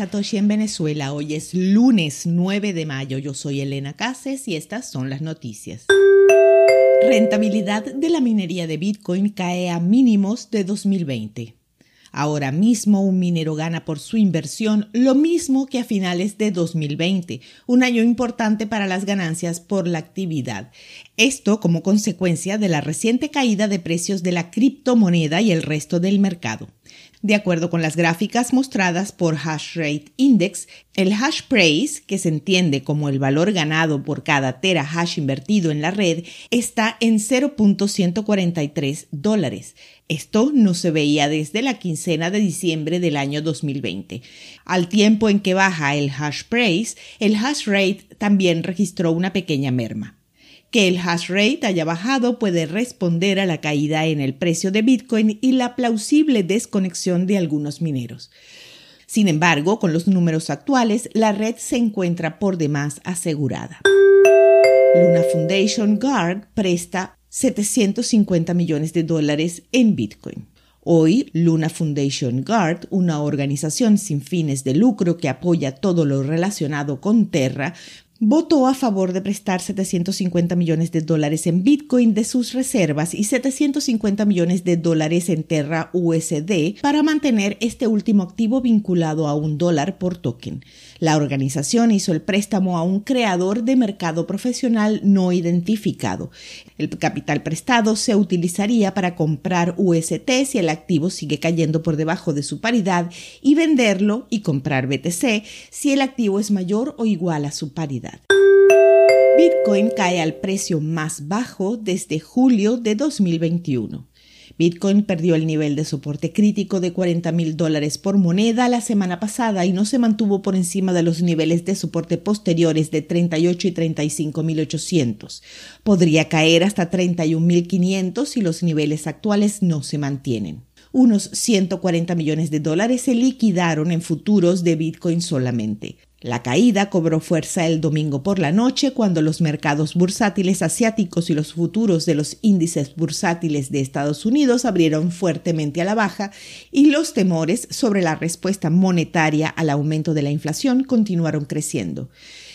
Satoshi en Venezuela. Hoy es lunes 9 de mayo. Yo soy Elena Cases y estas son las noticias. Rentabilidad de la minería de Bitcoin cae a mínimos de 2020. Ahora mismo un minero gana por su inversión lo mismo que a finales de 2020, un año importante para las ganancias por la actividad. Esto como consecuencia de la reciente caída de precios de la criptomoneda y el resto del mercado. De acuerdo con las gráficas mostradas por Hashrate Index, el hash price, que se entiende como el valor ganado por cada tera hash invertido en la red, está en 0.143 dólares. Esto no se veía desde la quincena de diciembre del año 2020. Al tiempo en que baja el hash price, el hash rate también registró una pequeña merma. Que el hash rate haya bajado puede responder a la caída en el precio de Bitcoin y la plausible desconexión de algunos mineros. Sin embargo, con los números actuales, la red se encuentra por demás asegurada. Luna Foundation Guard presta 750 millones de dólares en Bitcoin. Hoy, Luna Foundation Guard, una organización sin fines de lucro que apoya todo lo relacionado con Terra, votó a favor de prestar 750 millones de dólares en Bitcoin de sus reservas y 750 millones de dólares en Terra USD para mantener este último activo vinculado a un dólar por token. La organización hizo el préstamo a un creador de mercado profesional no identificado. El capital prestado se utilizaría para comprar UST si el activo sigue cayendo por debajo de su paridad y venderlo y comprar BTC si el activo es mayor o igual a su paridad. Bitcoin cae al precio más bajo desde julio de 2021. Bitcoin perdió el nivel de soporte crítico de 40 mil dólares por moneda la semana pasada y no se mantuvo por encima de los niveles de soporte posteriores de 38 y 35 mil 800. Podría caer hasta 31 mil 500 si los niveles actuales no se mantienen unos 140 millones de dólares se liquidaron en futuros de Bitcoin solamente. La caída cobró fuerza el domingo por la noche cuando los mercados bursátiles asiáticos y los futuros de los índices bursátiles de Estados Unidos abrieron fuertemente a la baja y los temores sobre la respuesta monetaria al aumento de la inflación continuaron creciendo.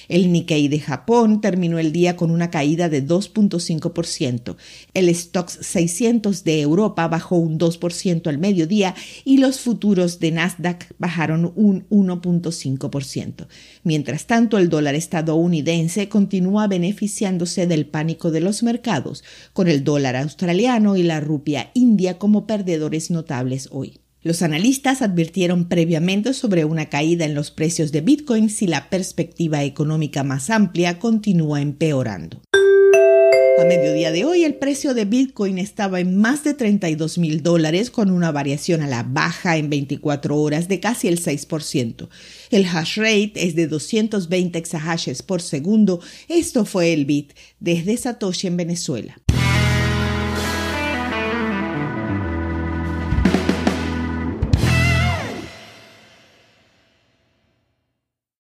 El Nikkei de Japón terminó el día con una caída de 2.5%. El Stoxx 600 de Europa bajó un 2% al mediodía y los futuros de Nasdaq bajaron un 1.5%. Mientras tanto, el dólar estadounidense continúa beneficiándose del pánico de los mercados, con el dólar australiano y la rupia india como perdedores notables hoy. Los analistas advirtieron previamente sobre una caída en los precios de Bitcoin si la perspectiva económica más amplia continúa empeorando. A mediodía de hoy, el precio de Bitcoin estaba en más de 32 mil dólares, con una variación a la baja en 24 horas de casi el 6%. El hash rate es de 220 exahashes por segundo. Esto fue el bit desde Satoshi en Venezuela.